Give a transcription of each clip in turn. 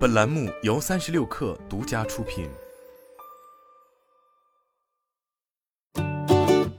本栏目由三十六氪独家出品。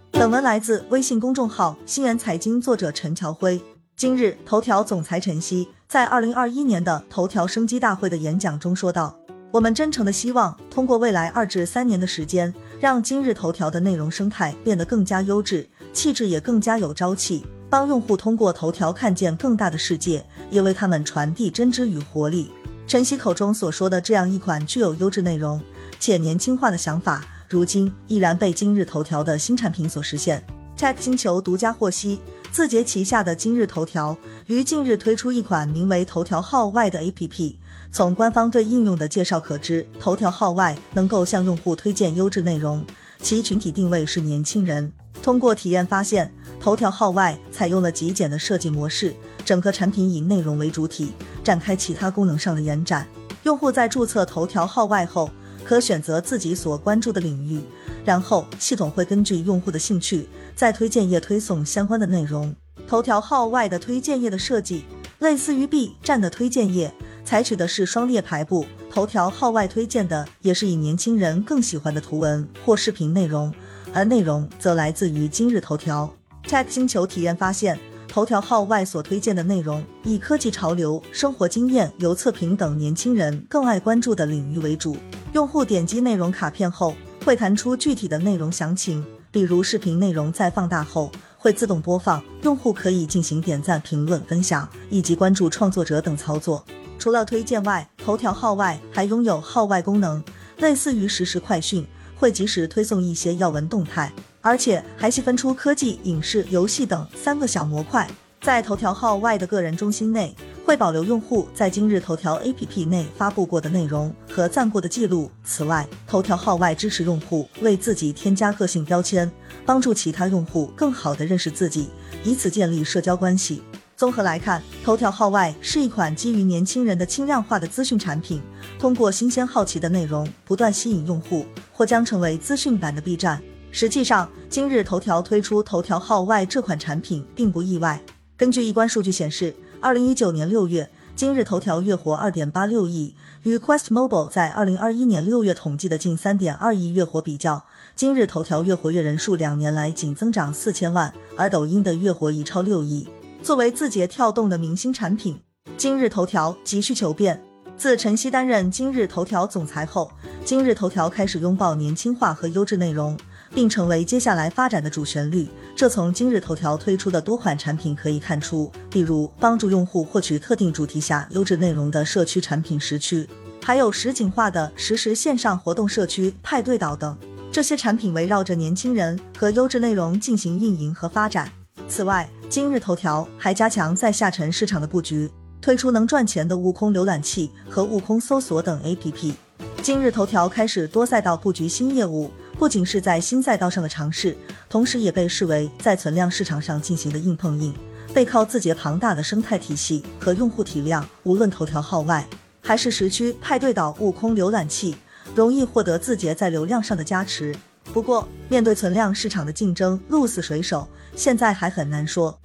本文来自微信公众号“新源财经”，作者陈乔辉。今日，头条总裁陈曦在二零二一年的头条生机大会的演讲中说道：“我们真诚的希望通过未来二至三年的时间，让今日头条的内容生态变得更加优质，气质也更加有朝气，帮用户通过头条看见更大的世界，也为他们传递真知与活力。”陈曦口中所说的这样一款具有优质内容且年轻化的想法，如今依然被今日头条的新产品所实现。Tech 星球独家获悉，字节旗下的今日头条于近日推出一款名为“头条号外”的 APP。从官方对应用的介绍可知，头条号外能够向用户推荐优质内容，其群体定位是年轻人。通过体验发现，头条号外采用了极简的设计模式，整个产品以内容为主体。展开其他功能上的延展。用户在注册头条号外后，可选择自己所关注的领域，然后系统会根据用户的兴趣，在推荐页推送相关的内容。头条号外的推荐页的设计类似于 B 站的推荐页，采取的是双列排布。头条号外推荐的也是以年轻人更喜欢的图文或视频内容，而内容则来自于今日头条。Tech 星球体验发现。头条号外所推荐的内容以科技潮流、生活经验、游测评等年轻人更爱关注的领域为主。用户点击内容卡片后，会弹出具体的内容详情，比如视频内容在放大后会自动播放，用户可以进行点赞、评论、分享以及关注创作者等操作。除了推荐外，头条号外还拥有号外功能，类似于实时快讯，会及时推送一些要闻动态。而且还细分出科技、影视、游戏等三个小模块，在头条号外的个人中心内，会保留用户在今日头条 APP 内发布过的内容和赞过的记录。此外，头条号外支持用户为自己添加个性标签，帮助其他用户更好地认识自己，以此建立社交关系。综合来看，头条号外是一款基于年轻人的轻量化的资讯产品，通过新鲜好奇的内容不断吸引用户，或将成为资讯版的 B 站。实际上，今日头条推出头条号外这款产品并不意外。根据一关数据显示，二零一九年六月，今日头条月活二点八六亿，与 Quest Mobile 在二零二一年六月统计的近三点二亿月活比较，今日头条月活跃人数两年来仅增长四千万，而抖音的月活已超六亿。作为字节跳动的明星产品，今日头条急需求变。自陈曦担任今日头条总裁后，今日头条开始拥抱年轻化和优质内容。并成为接下来发展的主旋律。这从今日头条推出的多款产品可以看出，比如帮助用户获取特定主题下优质内容的社区产品时区，还有实景化的实时线上活动社区派对岛等。这些产品围绕着年轻人和优质内容进行运营和发展。此外，今日头条还加强在下沉市场的布局，推出能赚钱的悟空浏览器和悟空搜索等 APP。今日头条开始多赛道布局新业务。不仅是在新赛道上的尝试，同时也被视为在存量市场上进行的硬碰硬。背靠字节庞大的生态体系和用户体量，无论头条号外还是时区派对岛、悟空浏览器，容易获得字节在流量上的加持。不过，面对存量市场的竞争，鹿死谁手，现在还很难说。